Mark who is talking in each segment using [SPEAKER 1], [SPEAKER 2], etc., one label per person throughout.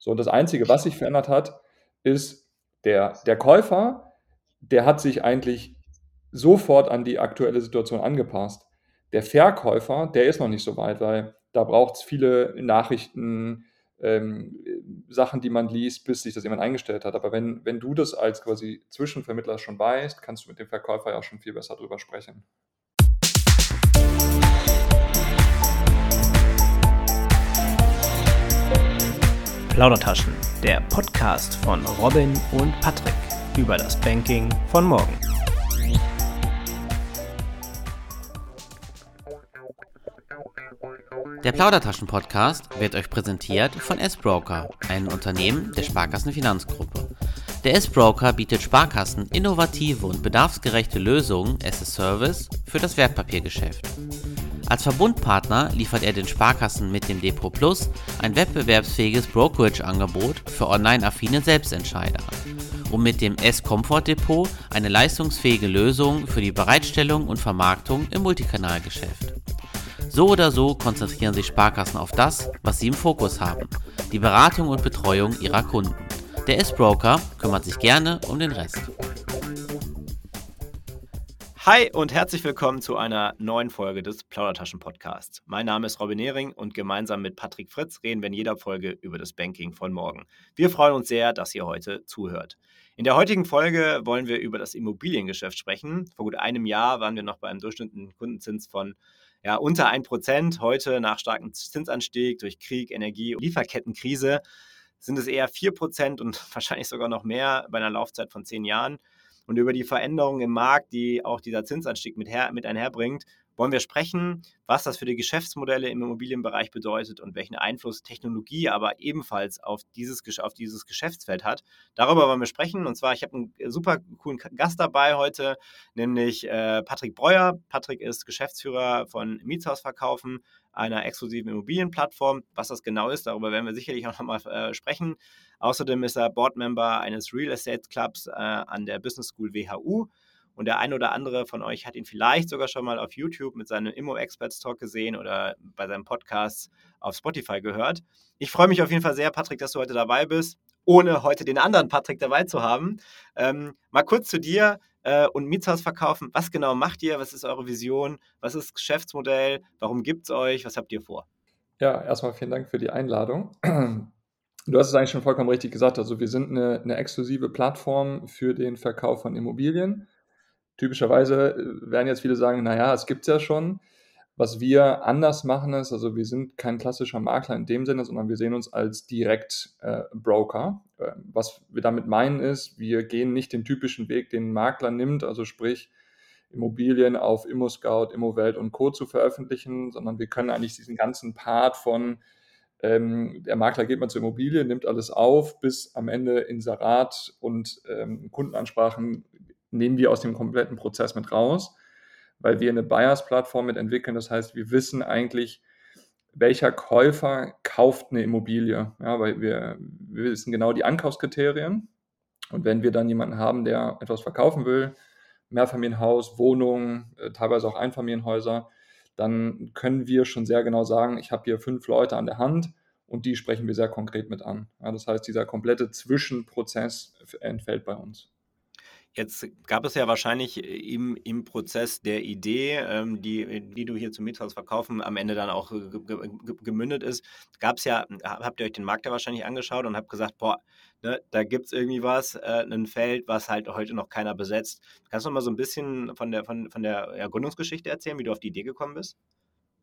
[SPEAKER 1] So, und das Einzige, was sich verändert hat, ist der, der Käufer, der hat sich eigentlich sofort an die aktuelle Situation angepasst. Der Verkäufer, der ist noch nicht so weit, weil da braucht es viele Nachrichten, ähm, Sachen, die man liest, bis sich das jemand eingestellt hat. Aber wenn, wenn du das als quasi Zwischenvermittler schon weißt, kannst du mit dem Verkäufer ja schon viel besser drüber sprechen.
[SPEAKER 2] Plaudertaschen, der Podcast von Robin und Patrick über das Banking von morgen.
[SPEAKER 3] Der Plaudertaschen-Podcast wird euch präsentiert von S-Broker, einem Unternehmen der Sparkassenfinanzgruppe. Der S-Broker bietet Sparkassen innovative und bedarfsgerechte Lösungen as a Service für das Wertpapiergeschäft. Als Verbundpartner liefert er den Sparkassen mit dem Depot Plus ein wettbewerbsfähiges Brokerage-Angebot für online-affine Selbstentscheider und mit dem S-Comfort Depot eine leistungsfähige Lösung für die Bereitstellung und Vermarktung im Multikanalgeschäft. So oder so konzentrieren sich Sparkassen auf das, was sie im Fokus haben, die Beratung und Betreuung ihrer Kunden. Der S-Broker kümmert sich gerne um den Rest.
[SPEAKER 2] Hi und herzlich willkommen zu einer neuen Folge des Plaudertaschen Podcasts. Mein Name ist Robin Nehring und gemeinsam mit Patrick Fritz reden wir in jeder Folge über das Banking von morgen. Wir freuen uns sehr, dass ihr heute zuhört. In der heutigen Folge wollen wir über das Immobiliengeschäft sprechen. Vor gut einem Jahr waren wir noch bei einem durchschnittlichen Kundenzins von ja, unter 1%. Heute nach starkem Zinsanstieg durch Krieg, Energie und Lieferkettenkrise sind es eher 4% und wahrscheinlich sogar noch mehr bei einer Laufzeit von 10 Jahren. Und über die Veränderungen im Markt, die auch dieser Zinsanstieg mit, her, mit einherbringt, wollen wir sprechen, was das für die Geschäftsmodelle im Immobilienbereich bedeutet und welchen Einfluss Technologie aber ebenfalls auf dieses, auf dieses Geschäftsfeld hat. Darüber wollen wir sprechen. Und zwar, ich habe einen super coolen Gast dabei heute, nämlich äh, Patrick Breuer. Patrick ist Geschäftsführer von Mietshausverkaufen, einer exklusiven Immobilienplattform. Was das genau ist, darüber werden wir sicherlich auch nochmal äh, sprechen. Außerdem ist er Boardmember eines Real Estate Clubs äh, an der Business School WHU und der ein oder andere von euch hat ihn vielleicht sogar schon mal auf YouTube mit seinem Immo Experts Talk gesehen oder bei seinem Podcast auf Spotify gehört. Ich freue mich auf jeden Fall sehr, Patrick, dass du heute dabei bist, ohne heute den anderen Patrick dabei zu haben. Ähm, mal kurz zu dir äh, und Mietshaus verkaufen. Was genau macht ihr? Was ist eure Vision? Was ist das Geschäftsmodell? Warum gibt es euch? Was habt ihr vor?
[SPEAKER 1] Ja, erstmal vielen Dank für die Einladung. Du hast es eigentlich schon vollkommen richtig gesagt. Also wir sind eine, eine exklusive Plattform für den Verkauf von Immobilien typischerweise äh, werden jetzt viele sagen, naja, es gibt es ja schon. Was wir anders machen ist, also wir sind kein klassischer Makler in dem Sinne, sondern wir sehen uns als Direktbroker. Äh, äh, was wir damit meinen ist, wir gehen nicht den typischen Weg, den ein Makler nimmt, also sprich Immobilien auf ImmoScout, ImmoWelt und Co. zu veröffentlichen, sondern wir können eigentlich diesen ganzen Part von ähm, der Makler geht mal zur Immobilie, nimmt alles auf, bis am Ende Inserat und ähm, Kundenansprachen nehmen wir aus dem kompletten Prozess mit raus, weil wir eine Buyers-Plattform mit entwickeln. Das heißt, wir wissen eigentlich, welcher Käufer kauft eine Immobilie. Ja, weil wir, wir wissen genau die Ankaufskriterien. Und wenn wir dann jemanden haben, der etwas verkaufen will, Mehrfamilienhaus, Wohnung, äh, teilweise auch Einfamilienhäuser, dann können wir schon sehr genau sagen, ich habe hier fünf Leute an der Hand und die sprechen wir sehr konkret mit an. Ja, das heißt, dieser komplette Zwischenprozess entfällt bei uns.
[SPEAKER 2] Jetzt gab es ja wahrscheinlich äh, im, im Prozess der Idee, ähm, die, die du hier zum Miethaus verkaufen am Ende dann auch gemündet ist, gab es ja, habt ihr euch den Markt ja wahrscheinlich angeschaut und habt gesagt, boah, ne, da gibt es irgendwie was, äh, ein Feld, was halt heute noch keiner besetzt. Kannst du mal so ein bisschen von der, von, von der ja, Gründungsgeschichte erzählen, wie du auf die Idee gekommen bist?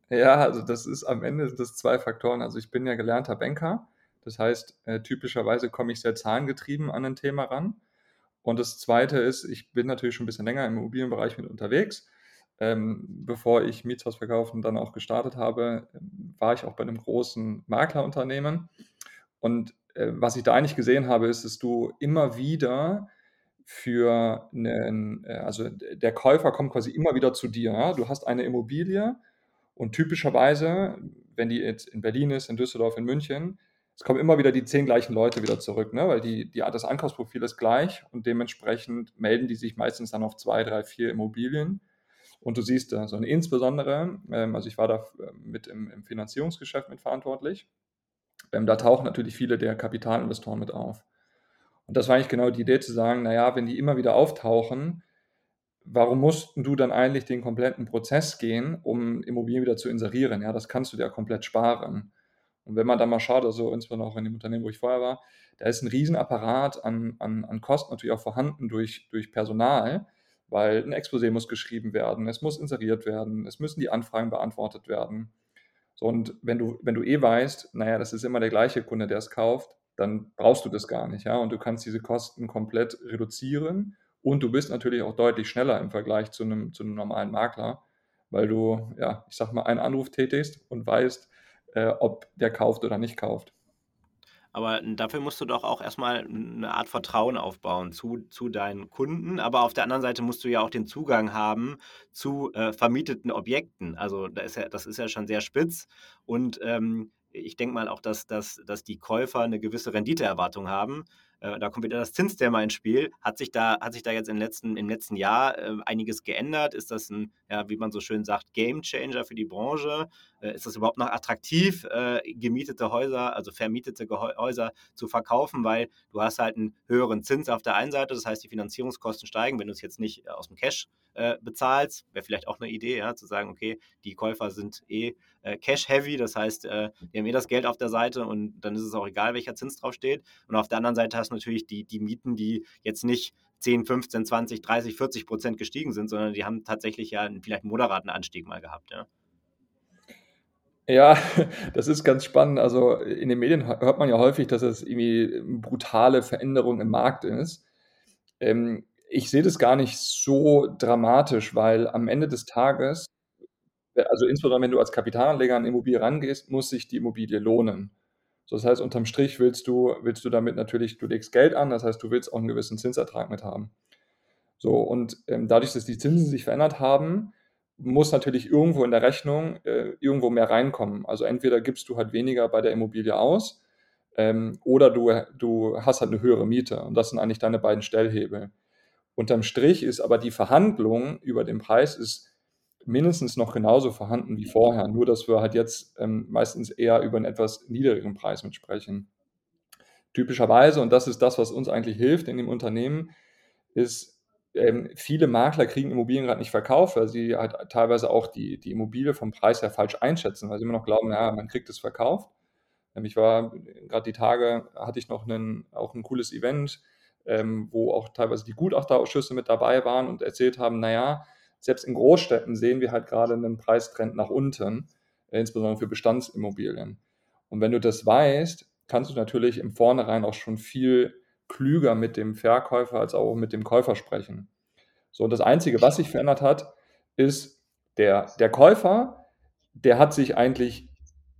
[SPEAKER 1] Ja, also das ist am Ende das zwei Faktoren. Also ich bin ja gelernter Banker. Das heißt, äh, typischerweise komme ich sehr zahlengetrieben an ein Thema ran. Und das Zweite ist, ich bin natürlich schon ein bisschen länger im Immobilienbereich mit unterwegs. Ähm, bevor ich Mietshausverkaufen dann auch gestartet habe, war ich auch bei einem großen Maklerunternehmen. Und äh, was ich da eigentlich gesehen habe, ist, dass du immer wieder für einen, äh, also der Käufer kommt quasi immer wieder zu dir. Ja? Du hast eine Immobilie und typischerweise, wenn die jetzt in Berlin ist, in Düsseldorf, in München, es kommen immer wieder die zehn gleichen Leute wieder zurück, ne? weil die, die, das Ankaufsprofil ist gleich und dementsprechend melden die sich meistens dann auf zwei, drei, vier Immobilien. Und du siehst da so und insbesondere, ähm, also ich war da äh, mit im, im Finanzierungsgeschäft mit verantwortlich ähm, da tauchen natürlich viele der Kapitalinvestoren mit auf. Und das war eigentlich genau die Idee zu sagen, naja, wenn die immer wieder auftauchen, warum musst du dann eigentlich den kompletten Prozess gehen, um Immobilien wieder zu inserieren? Ja, das kannst du dir komplett sparen. Und wenn man da mal schaut, also insbesondere auch in dem Unternehmen, wo ich vorher war, da ist ein Riesenapparat an, an, an Kosten natürlich auch vorhanden durch, durch Personal, weil ein Exposé muss geschrieben werden, es muss inseriert werden, es müssen die Anfragen beantwortet werden. So, und wenn du, wenn du eh weißt, naja, das ist immer der gleiche Kunde, der es kauft, dann brauchst du das gar nicht, ja. Und du kannst diese Kosten komplett reduzieren und du bist natürlich auch deutlich schneller im Vergleich zu einem, zu einem normalen Makler, weil du, ja, ich sag mal, einen Anruf tätigst und weißt, äh, ob der kauft oder nicht kauft.
[SPEAKER 2] Aber dafür musst du doch auch erstmal eine Art Vertrauen aufbauen zu, zu deinen Kunden. Aber auf der anderen Seite musst du ja auch den Zugang haben zu äh, vermieteten Objekten. Also da ist ja, das ist ja schon sehr spitz. Und ähm, ich denke mal auch, dass, dass, dass die Käufer eine gewisse Renditeerwartung haben. Äh, da kommt wieder das Zinsthema ins Spiel. Hat sich da, hat sich da jetzt im letzten, im letzten Jahr äh, einiges geändert? Ist das ein, ja, wie man so schön sagt, Game Changer für die Branche? Äh, ist das überhaupt noch attraktiv, äh, gemietete Häuser, also vermietete Häuser zu verkaufen, weil du hast halt einen höheren Zins auf der einen Seite, das heißt, die Finanzierungskosten steigen, wenn du es jetzt nicht äh, aus dem Cash äh, bezahlst. Wäre vielleicht auch eine Idee, ja, zu sagen, okay, die Käufer sind eh cash-heavy, das heißt, die haben eh das Geld auf der Seite und dann ist es auch egal, welcher Zins drauf steht. Und auf der anderen Seite hast du natürlich die, die Mieten, die jetzt nicht 10, 15, 20, 30, 40 Prozent gestiegen sind, sondern die haben tatsächlich ja einen, vielleicht moderaten Anstieg mal gehabt. Ja.
[SPEAKER 1] Ja, das ist ganz spannend. Also in den Medien hört man ja häufig, dass es irgendwie eine brutale Veränderung im Markt ist. Ähm, ich sehe das gar nicht so dramatisch, weil am Ende des Tages, also insbesondere wenn du als Kapitalanleger an Immobilie rangehst, muss sich die Immobilie lohnen. So, das heißt, unterm Strich willst du, willst du damit natürlich, du legst Geld an, das heißt, du willst auch einen gewissen Zinsertrag mit haben. So, und ähm, dadurch, dass die Zinsen sich verändert haben, muss natürlich irgendwo in der Rechnung äh, irgendwo mehr reinkommen. Also entweder gibst du halt weniger bei der Immobilie aus ähm, oder du, du hast halt eine höhere Miete. Und das sind eigentlich deine beiden Stellhebel. Unterm Strich ist aber die Verhandlung über den Preis ist mindestens noch genauso vorhanden wie vorher, nur dass wir halt jetzt ähm, meistens eher über einen etwas niedrigeren Preis mitsprechen. Typischerweise, und das ist das, was uns eigentlich hilft in dem Unternehmen, ist, ähm, viele Makler kriegen Immobilien gerade nicht verkauft, weil sie halt teilweise auch die, die Immobilie vom Preis her falsch einschätzen, weil sie immer noch glauben, ja, man kriegt es verkauft. Ähm, ich war gerade die Tage, hatte ich noch einen, auch ein cooles Event, ähm, wo auch teilweise die Gutachterausschüsse mit dabei waren und erzählt haben, naja, selbst in Großstädten sehen wir halt gerade einen Preistrend nach unten, äh, insbesondere für Bestandsimmobilien. Und wenn du das weißt, kannst du natürlich im Vornherein auch schon viel klüger mit dem Verkäufer als auch mit dem Käufer sprechen. So, und das Einzige, was sich verändert hat, ist, der, der Käufer, der hat sich eigentlich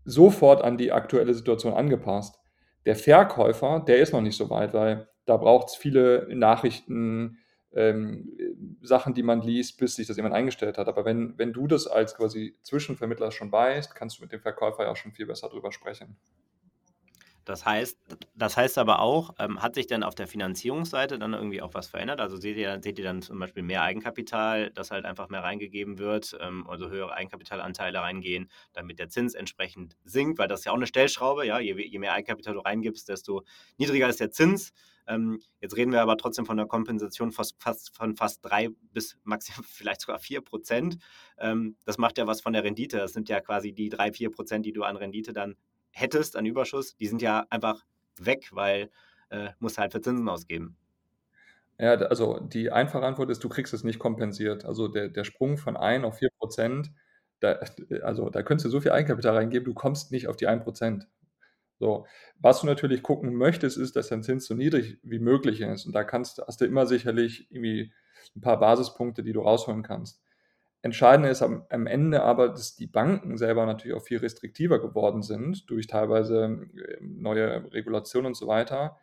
[SPEAKER 1] sofort an die aktuelle Situation angepasst. Der Verkäufer, der ist noch nicht so weit, weil da braucht es viele Nachrichten, ähm, Sachen, die man liest, bis sich das jemand eingestellt hat. Aber wenn, wenn du das als quasi Zwischenvermittler schon weißt, kannst du mit dem Verkäufer ja auch schon viel besser drüber sprechen.
[SPEAKER 2] Das heißt, das heißt aber auch, ähm, hat sich denn auf der Finanzierungsseite dann irgendwie auch was verändert? Also seht ihr, seht ihr dann zum Beispiel mehr Eigenkapital, das halt einfach mehr reingegeben wird, ähm, also höhere Eigenkapitalanteile reingehen, damit der Zins entsprechend sinkt, weil das ist ja auch eine Stellschraube, ja, je, je mehr Eigenkapital du reingibst, desto niedriger ist der Zins. Ähm, jetzt reden wir aber trotzdem von einer Kompensation fast, fast, von fast drei bis maximal vielleicht sogar vier Prozent. Ähm, das macht ja was von der Rendite. Das sind ja quasi die drei, vier Prozent, die du an Rendite dann hättest, an Überschuss, die sind ja einfach weg, weil äh, musst halt für Zinsen ausgeben.
[SPEAKER 1] Ja, also die einfache Antwort ist, du kriegst es nicht kompensiert. Also der, der Sprung von 1 auf 4 Prozent, da, also da könntest du so viel Eigenkapital reingeben, du kommst nicht auf die 1 Prozent. So, was du natürlich gucken möchtest, ist, dass dein Zins so niedrig wie möglich ist. Und da kannst, hast du immer sicherlich irgendwie ein paar Basispunkte, die du rausholen kannst. Entscheidend ist am, am, Ende aber, dass die Banken selber natürlich auch viel restriktiver geworden sind durch teilweise ähm, neue Regulationen und so weiter,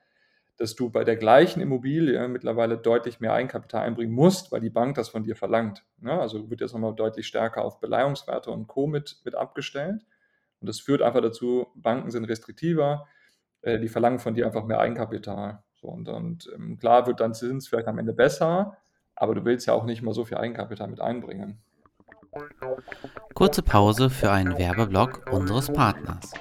[SPEAKER 1] dass du bei der gleichen Immobilie mittlerweile deutlich mehr Eigenkapital einbringen musst, weil die Bank das von dir verlangt. Ja, ne? also wird jetzt nochmal deutlich stärker auf Beleihungswerte und Co. mit, mit abgestellt. Und das führt einfach dazu, Banken sind restriktiver, äh, die verlangen von dir einfach mehr Eigenkapital. So, und, und ähm, klar wird dein Zins vielleicht am Ende besser, aber du willst ja auch nicht mal so viel Eigenkapital mit einbringen.
[SPEAKER 3] Kurze Pause für einen Werbeblock unseres Partners.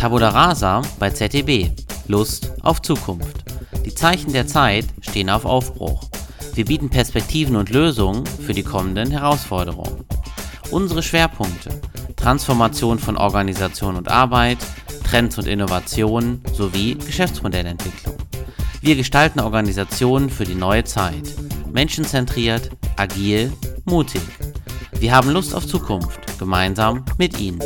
[SPEAKER 3] Tabula Rasa bei ZDB. Lust auf Zukunft. Die Zeichen der Zeit stehen auf Aufbruch. Wir bieten Perspektiven und Lösungen für die kommenden Herausforderungen. Unsere Schwerpunkte: Transformation von Organisation und Arbeit, Trends und Innovationen sowie Geschäftsmodellentwicklung. Wir gestalten Organisationen für die neue Zeit. Menschenzentriert, agil, mutig. Wir haben Lust auf Zukunft, gemeinsam mit Ihnen.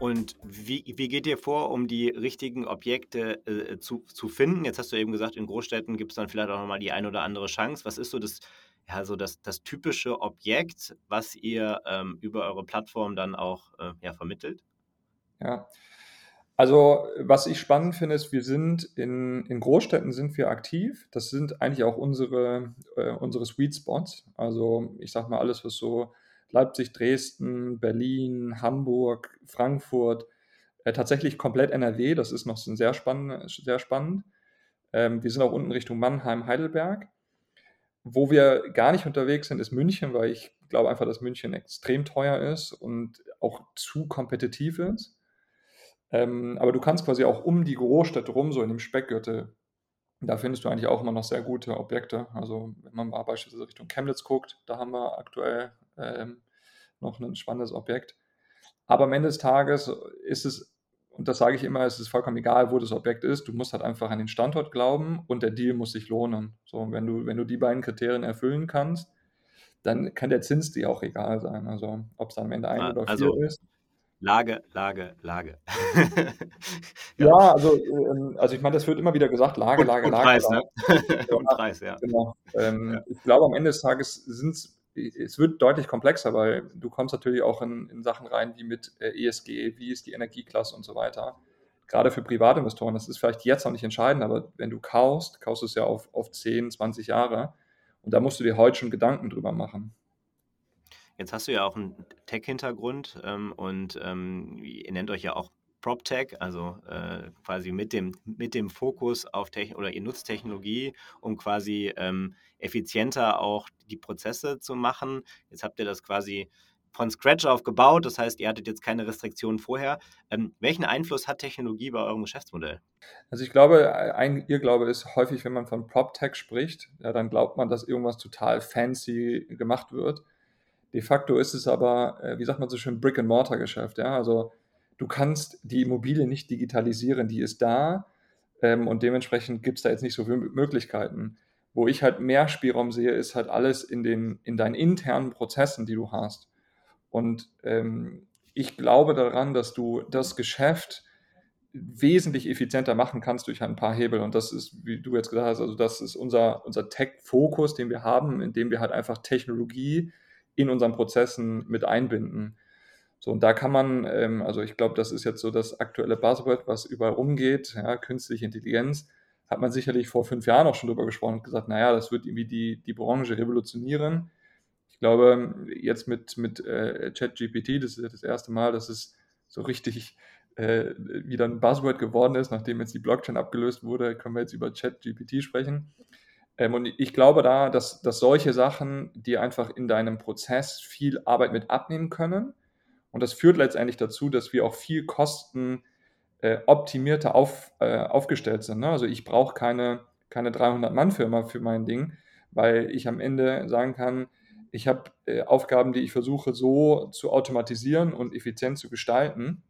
[SPEAKER 2] Und wie, wie geht ihr vor, um die richtigen Objekte äh, zu, zu finden? Jetzt hast du eben gesagt, in Großstädten gibt es dann vielleicht auch nochmal die ein oder andere Chance. Was ist so das, ja, so das, das typische Objekt, was ihr ähm, über eure Plattform dann auch äh, ja, vermittelt?
[SPEAKER 1] Ja, also was ich spannend finde, ist, wir sind in, in Großstädten sind wir aktiv. Das sind eigentlich auch unsere, äh, unsere Sweet Spots. Also ich sage mal alles, was so Leipzig, Dresden, Berlin, Hamburg, Frankfurt, äh, tatsächlich komplett NRW, das ist noch sehr spannend. Sehr spannend. Ähm, wir sind auch unten Richtung Mannheim, Heidelberg. Wo wir gar nicht unterwegs sind, ist München, weil ich glaube einfach, dass München extrem teuer ist und auch zu kompetitiv ist. Ähm, aber du kannst quasi auch um die Großstädte rum, so in dem Speckgürtel, da findest du eigentlich auch immer noch sehr gute Objekte. Also wenn man mal beispielsweise Richtung Chemnitz guckt, da haben wir aktuell ähm, noch ein spannendes Objekt. Aber am Ende des Tages ist es, und das sage ich immer, es ist vollkommen egal, wo das Objekt ist, du musst halt einfach an den Standort glauben und der Deal muss sich lohnen. So, wenn du, wenn du die beiden Kriterien erfüllen kannst, dann kann der Zins dir auch egal sein. Also ob es am Ende ein oder
[SPEAKER 2] also,
[SPEAKER 1] vier ist.
[SPEAKER 2] Lage, Lage, Lage.
[SPEAKER 1] ja. ja, also, ähm, also ich meine, das wird immer wieder gesagt, Lage,
[SPEAKER 2] und,
[SPEAKER 1] Lage,
[SPEAKER 2] und
[SPEAKER 1] Lage.
[SPEAKER 2] Preis,
[SPEAKER 1] Lage.
[SPEAKER 2] Ne? und Preis, ja.
[SPEAKER 1] Genau. Ähm, ja. Ich glaube, am Ende des Tages sind es es wird deutlich komplexer, weil du kommst natürlich auch in, in Sachen rein wie mit äh, ESG, wie ist die Energieklasse und so weiter. Gerade für Privatinvestoren, das ist vielleicht jetzt noch nicht entscheidend, aber wenn du kaufst, kaufst du es ja auf, auf 10, 20 Jahre und da musst du dir heute schon Gedanken drüber machen.
[SPEAKER 2] Jetzt hast du ja auch einen Tech-Hintergrund ähm, und ähm, ihr nennt euch ja auch PropTech, also äh, quasi mit dem, mit dem Fokus auf Techn oder ihr nutzt Technologie, um quasi ähm, effizienter auch die Prozesse zu machen. Jetzt habt ihr das quasi von Scratch auf gebaut, das heißt, ihr hattet jetzt keine Restriktionen vorher. Ähm, welchen Einfluss hat Technologie bei eurem Geschäftsmodell?
[SPEAKER 1] Also ich glaube, ein Irrglaube ist häufig, wenn man von PropTech spricht, ja, dann glaubt man, dass irgendwas total fancy gemacht wird. De facto ist es aber, äh, wie sagt man so schön, Brick-and-Mortar-Geschäft. Ja? Also du kannst die Immobilie nicht digitalisieren, die ist da ähm, und dementsprechend gibt es da jetzt nicht so viele Möglichkeiten. Wo ich halt mehr Spielraum sehe, ist halt alles in, den, in deinen internen Prozessen, die du hast. Und ähm, ich glaube daran, dass du das Geschäft wesentlich effizienter machen kannst durch ein paar Hebel. Und das ist, wie du jetzt gesagt hast, also das ist unser, unser Tech-Fokus, den wir haben, indem wir halt einfach Technologie in unseren Prozessen mit einbinden. So, und da kann man, ähm, also ich glaube, das ist jetzt so das aktuelle Buzzword, was überall rumgeht, ja, künstliche Intelligenz, hat man sicherlich vor fünf Jahren auch schon drüber gesprochen und gesagt, naja, das wird irgendwie die, die Branche revolutionieren. Ich glaube, jetzt mit, mit äh, ChatGPT, das ist ja das erste Mal, dass es so richtig äh, wieder ein Buzzword geworden ist, nachdem jetzt die Blockchain abgelöst wurde, können wir jetzt über ChatGPT sprechen. Ähm, und ich glaube da, dass, dass solche Sachen dir einfach in deinem Prozess viel Arbeit mit abnehmen können und das führt letztendlich dazu, dass wir auch viel kosten äh, optimierter auf, äh, aufgestellt sind. Ne? Also ich brauche keine, keine 300-Mann-Firma für mein Ding, weil ich am Ende sagen kann, ich habe äh, Aufgaben, die ich versuche so zu automatisieren und effizient zu gestalten,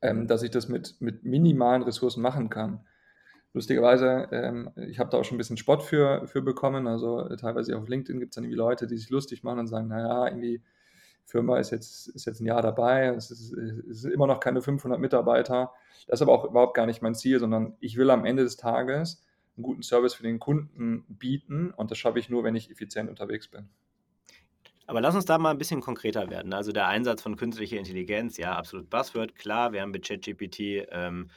[SPEAKER 1] ähm, dass ich das mit, mit minimalen Ressourcen machen kann. Lustigerweise, ähm, ich habe da auch schon ein bisschen Spott für, für bekommen. Also äh, teilweise auf LinkedIn gibt es dann irgendwie Leute, die sich lustig machen und sagen, naja, irgendwie Firma ist jetzt, ist jetzt ein Jahr dabei, es ist immer noch keine 500 Mitarbeiter. Das ist aber auch überhaupt gar nicht mein Ziel, sondern ich will am Ende des Tages einen guten Service für den Kunden bieten und das schaffe ich nur, wenn ich effizient unterwegs bin.
[SPEAKER 2] Aber lass uns da mal ein bisschen konkreter werden. Also der Einsatz von künstlicher Intelligenz, ja, absolut Buzzword, klar, wir haben mit ChatGPT ähm,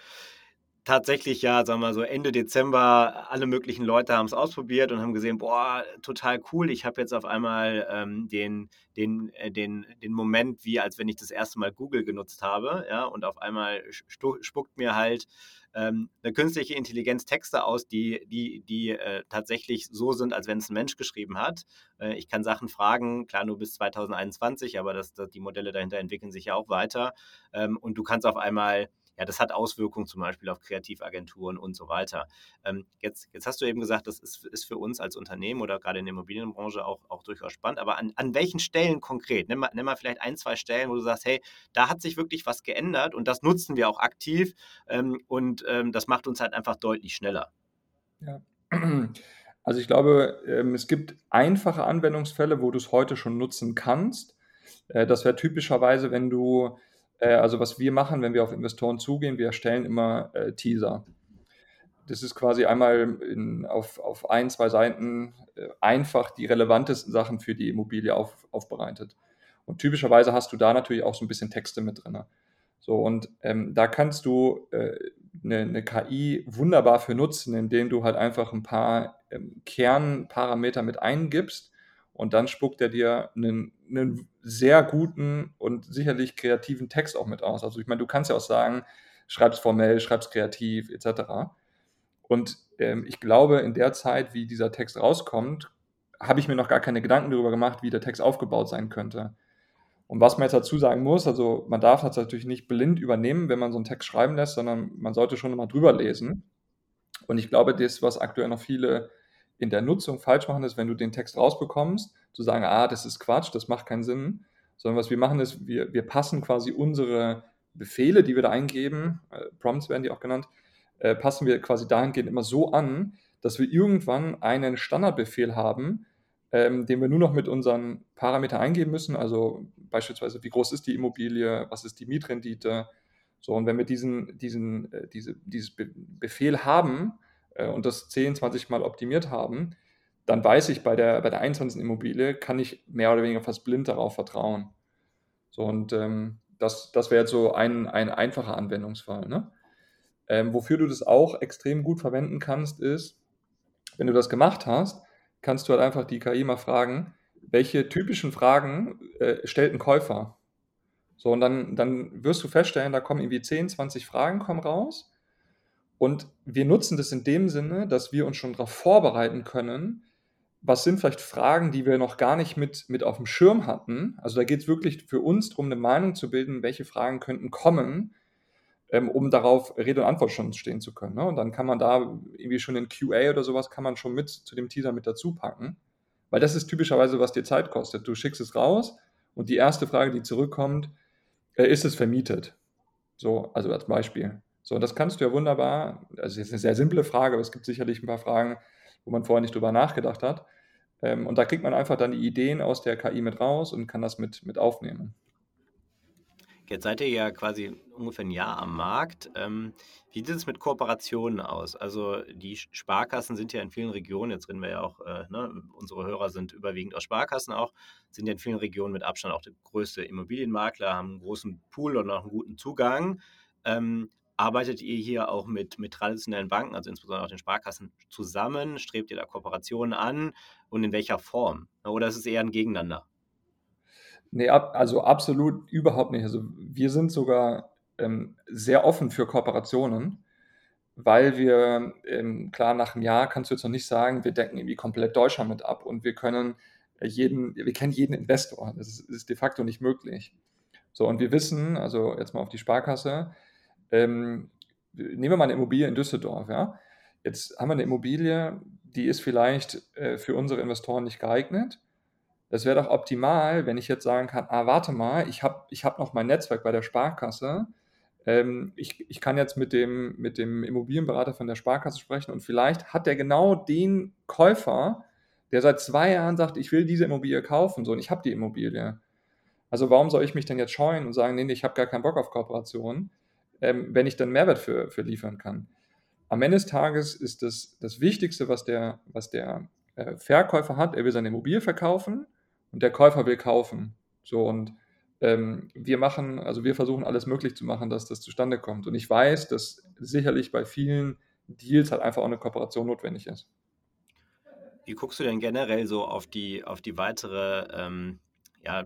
[SPEAKER 2] tatsächlich ja, sagen wir mal so Ende Dezember, alle möglichen Leute haben es ausprobiert und haben gesehen, boah, total cool. Ich habe jetzt auf einmal ähm, den, den, äh, den, den Moment, wie als wenn ich das erste Mal Google genutzt habe, ja, und auf einmal spuckt mir halt ähm, eine künstliche Intelligenz Texte aus, die, die, die äh, tatsächlich so sind, als wenn es ein Mensch geschrieben hat. Äh, ich kann Sachen fragen, klar nur bis 2021, aber das, das, die Modelle dahinter entwickeln sich ja auch weiter. Ähm, und du kannst auf einmal ja, das hat Auswirkungen zum Beispiel auf Kreativagenturen und so weiter. Ähm, jetzt, jetzt hast du eben gesagt, das ist, ist für uns als Unternehmen oder gerade in der Immobilienbranche auch, auch durchaus spannend. Aber an, an welchen Stellen konkret? Nimm mal, nimm mal vielleicht ein, zwei Stellen, wo du sagst, hey, da hat sich wirklich was geändert und das nutzen wir auch aktiv ähm, und ähm, das macht uns halt einfach deutlich schneller.
[SPEAKER 1] Ja. Also ich glaube, ähm, es gibt einfache Anwendungsfälle, wo du es heute schon nutzen kannst. Äh, das wäre typischerweise, wenn du äh, also was wir machen, wenn wir auf Investoren zugehen, wir erstellen immer äh, Teaser. Das ist quasi einmal in, auf, auf ein, zwei Seiten äh, einfach die relevantesten Sachen für die Immobilie auf, aufbereitet. Und typischerweise hast du da natürlich auch so ein bisschen Texte mit drin. So, und ähm, da kannst du äh, eine, eine, KI wunderbar für nutzen, indem du halt einfach ein paar ähm, Kernparameter mit eingibst und dann spuckt er dir einen, einen sehr guten und sicherlich kreativen Text auch mit aus. Also ich meine, du kannst ja auch sagen, schreib's formell, schreib's kreativ etc. Und ähm, ich glaube, in der Zeit, wie dieser Text rauskommt, habe ich mir noch gar keine Gedanken darüber gemacht, wie der Text aufgebaut sein könnte. Und was man jetzt dazu sagen muss, also man darf das natürlich nicht blind übernehmen, wenn man so einen Text schreiben lässt, sondern man sollte schon mal drüber lesen. Und ich glaube, das, was aktuell noch viele in der Nutzung falsch machen, ist, wenn du den Text rausbekommst, zu sagen, ah, das ist Quatsch, das macht keinen Sinn, sondern was wir machen ist, wir, wir passen quasi unsere Befehle, die wir da eingeben, äh, Prompts werden die auch genannt, äh, passen wir quasi dahingehend immer so an, dass wir irgendwann einen Standardbefehl haben, ähm, den wir nur noch mit unseren Parametern eingeben müssen, also beispielsweise, wie groß ist die Immobilie, was ist die Mietrendite, so, und wenn wir diesen, diesen, äh, diese, dieses Be Befehl haben, äh, und das 10, 20 Mal optimiert haben, dann weiß ich, bei der, bei der 21. Immobilie kann ich mehr oder weniger fast blind darauf vertrauen. So, und ähm, das, das wäre jetzt so ein, ein einfacher Anwendungsfall. Ne? Ähm, wofür du das auch extrem gut verwenden kannst, ist, wenn du das gemacht hast, kannst du halt einfach die KI mal fragen, welche typischen Fragen äh, stellt ein Käufer? So, und dann, dann wirst du feststellen, da kommen irgendwie 10, 20 Fragen kommen raus und wir nutzen das in dem Sinne, dass wir uns schon darauf vorbereiten können, was sind vielleicht Fragen, die wir noch gar nicht mit, mit auf dem Schirm hatten. Also da geht es wirklich für uns darum, eine Meinung zu bilden, welche Fragen könnten kommen, ähm, um darauf Rede und Antwort schon stehen zu können. Ne? Und dann kann man da irgendwie schon in QA oder sowas kann man schon mit zu dem Teaser mit dazu packen. Weil das ist typischerweise, was dir Zeit kostet. Du schickst es raus und die erste Frage, die zurückkommt, äh, ist es vermietet? So, also als Beispiel. So, das kannst du ja wunderbar, also jetzt eine sehr simple Frage, aber es gibt sicherlich ein paar Fragen, wo man vorher nicht drüber nachgedacht hat. Ähm, und da kriegt man einfach dann die Ideen aus der KI mit raus und kann das mit, mit aufnehmen.
[SPEAKER 2] Jetzt seid ihr ja quasi ungefähr ein Jahr am Markt. Ähm, wie sieht es mit Kooperationen aus? Also die Sparkassen sind ja in vielen Regionen, jetzt reden wir ja auch, äh, ne, unsere Hörer sind überwiegend aus Sparkassen auch, sind ja in vielen Regionen mit Abstand auch der größte Immobilienmakler, haben einen großen Pool und auch einen guten Zugang. Ähm, Arbeitet ihr hier auch mit, mit traditionellen Banken, also insbesondere auch den Sparkassen, zusammen? Strebt ihr da Kooperationen an und in welcher Form? Oder ist es eher ein Gegeneinander?
[SPEAKER 1] Nee, also absolut überhaupt nicht. Also wir sind sogar ähm, sehr offen für Kooperationen, weil wir, ähm, klar, nach einem Jahr kannst du jetzt noch nicht sagen, wir decken irgendwie komplett Deutschland mit ab und wir können jeden, wir kennen jeden Investor. Das ist, ist de facto nicht möglich. So, und wir wissen, also jetzt mal auf die Sparkasse, ähm, nehmen wir mal eine Immobilie in Düsseldorf, ja. Jetzt haben wir eine Immobilie, die ist vielleicht äh, für unsere Investoren nicht geeignet. Das wäre doch optimal, wenn ich jetzt sagen kann, ah, warte mal, ich habe ich hab noch mein Netzwerk bei der Sparkasse. Ähm, ich, ich kann jetzt mit dem, mit dem Immobilienberater von der Sparkasse sprechen und vielleicht hat der genau den Käufer, der seit zwei Jahren sagt, ich will diese Immobilie kaufen, so und ich habe die Immobilie. Also warum soll ich mich denn jetzt scheuen und sagen, nee, nee ich habe gar keinen Bock auf Kooperation? Ähm, wenn ich dann Mehrwert für, für liefern kann. Am Ende des Tages ist das, das Wichtigste, was der, was der äh, Verkäufer hat, er will seine Immobilie verkaufen und der Käufer will kaufen. So und ähm, wir machen, also wir versuchen alles möglich zu machen, dass das zustande kommt. Und ich weiß, dass sicherlich bei vielen Deals halt einfach auch eine Kooperation notwendig ist.
[SPEAKER 2] Wie guckst du denn generell so auf die, auf die weitere, ähm, ja,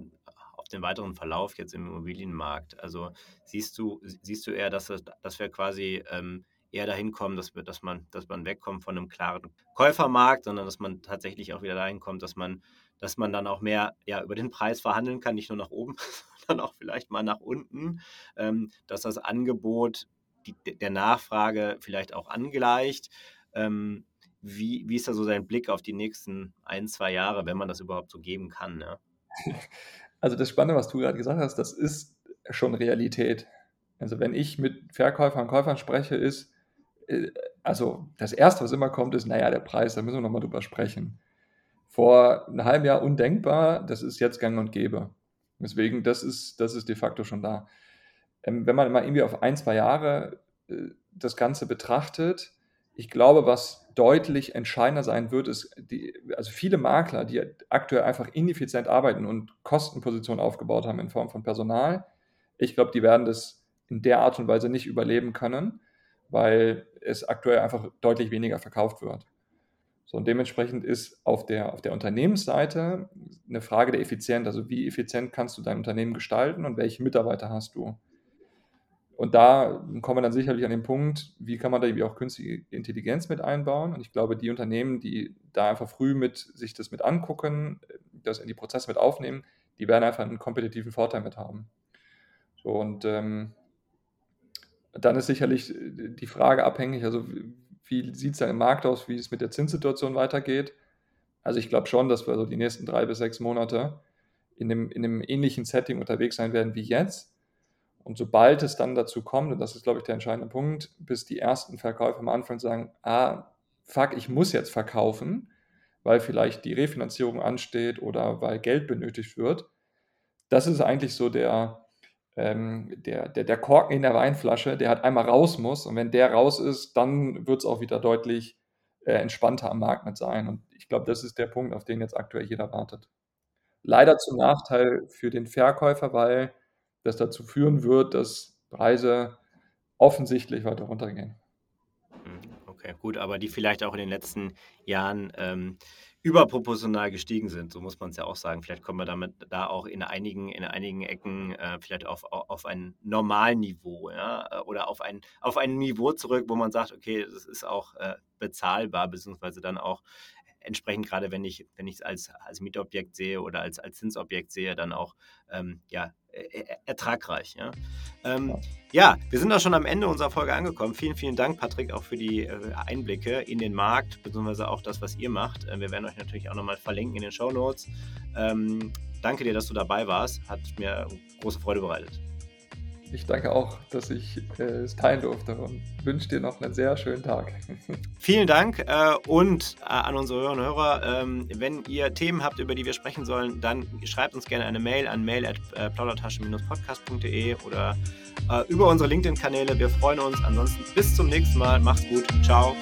[SPEAKER 2] den weiteren Verlauf jetzt im Immobilienmarkt? Also siehst du, siehst du eher, dass, das, dass wir quasi ähm, eher dahin kommen, dass, wir, dass, man, dass man wegkommt von einem klaren Käufermarkt, sondern dass man tatsächlich auch wieder dahin kommt, dass man, dass man dann auch mehr ja, über den Preis verhandeln kann, nicht nur nach oben, sondern auch vielleicht mal nach unten, ähm, dass das Angebot die, der Nachfrage vielleicht auch angleicht. Ähm, wie, wie ist da so dein Blick auf die nächsten ein, zwei Jahre, wenn man das überhaupt so geben kann? Ne?
[SPEAKER 1] Also das Spannende, was du gerade gesagt hast, das ist schon Realität. Also wenn ich mit Verkäufern und Käufern spreche, ist, äh, also das Erste, was immer kommt, ist, naja, der Preis, da müssen wir nochmal drüber sprechen. Vor einem halben Jahr undenkbar, das ist jetzt gang und gäbe. Deswegen, das ist, das ist de facto schon da. Ähm, wenn man mal irgendwie auf ein, zwei Jahre äh, das Ganze betrachtet, ich glaube, was deutlich entscheidender sein wird, ist, die, also viele Makler, die aktuell einfach ineffizient arbeiten und Kostenpositionen aufgebaut haben in Form von Personal, ich glaube, die werden das in der Art und Weise nicht überleben können, weil es aktuell einfach deutlich weniger verkauft wird. So, und dementsprechend ist auf der, auf der Unternehmensseite eine Frage der Effizienz, also wie effizient kannst du dein Unternehmen gestalten und welche Mitarbeiter hast du. Und da kommen wir dann sicherlich an den Punkt, wie kann man da irgendwie auch künstliche Intelligenz mit einbauen. Und ich glaube, die Unternehmen, die da einfach früh mit sich das mit angucken, das in die Prozesse mit aufnehmen, die werden einfach einen kompetitiven Vorteil mit haben. So, und ähm, dann ist sicherlich die Frage abhängig, also wie sieht es da im Markt aus, wie es mit der Zinssituation weitergeht. Also ich glaube schon, dass wir so die nächsten drei bis sechs Monate in einem, in einem ähnlichen Setting unterwegs sein werden wie jetzt. Und sobald es dann dazu kommt, und das ist, glaube ich, der entscheidende Punkt, bis die ersten Verkäufer am Anfang sagen, ah, fuck, ich muss jetzt verkaufen, weil vielleicht die Refinanzierung ansteht oder weil Geld benötigt wird. Das ist eigentlich so der, ähm, der, der, der Korken in der Weinflasche, der halt einmal raus muss. Und wenn der raus ist, dann wird es auch wieder deutlich äh, entspannter am Markt mit sein. Und ich glaube, das ist der Punkt, auf den jetzt aktuell jeder wartet. Leider zum Nachteil für den Verkäufer, weil das dazu führen wird, dass Preise offensichtlich weiter runtergehen.
[SPEAKER 2] Hm, okay, gut, aber die vielleicht auch in den letzten Jahren ähm, überproportional gestiegen sind, so muss man es ja auch sagen. Vielleicht kommen wir damit da auch in einigen, in einigen Ecken äh, vielleicht auf, auf ein Normalniveau, ja, oder auf ein, auf ein Niveau zurück, wo man sagt, okay, das ist auch äh, bezahlbar, beziehungsweise dann auch entsprechend gerade wenn ich wenn ich es als als Mietobjekt sehe oder als als Zinsobjekt sehe, dann auch ähm, ja ertragreich. Ja? Ähm, ja, wir sind auch schon am Ende unserer Folge angekommen. Vielen, vielen Dank, Patrick, auch für die äh, Einblicke in den Markt, beziehungsweise auch das, was ihr macht. Äh, wir werden euch natürlich auch nochmal verlinken in den Show Notes. Ähm, danke dir, dass du dabei warst. Hat mir große Freude bereitet.
[SPEAKER 1] Ich danke auch, dass ich äh, es teilen durfte und wünsche dir noch einen sehr schönen Tag.
[SPEAKER 2] Vielen Dank äh, und äh, an unsere Hörerinnen und Hörer, ähm, wenn ihr Themen habt, über die wir sprechen sollen, dann schreibt uns gerne eine Mail an mail.plaudertasche-podcast.de oder äh, über unsere LinkedIn-Kanäle. Wir freuen uns. Ansonsten bis zum nächsten Mal. Macht's gut. Ciao.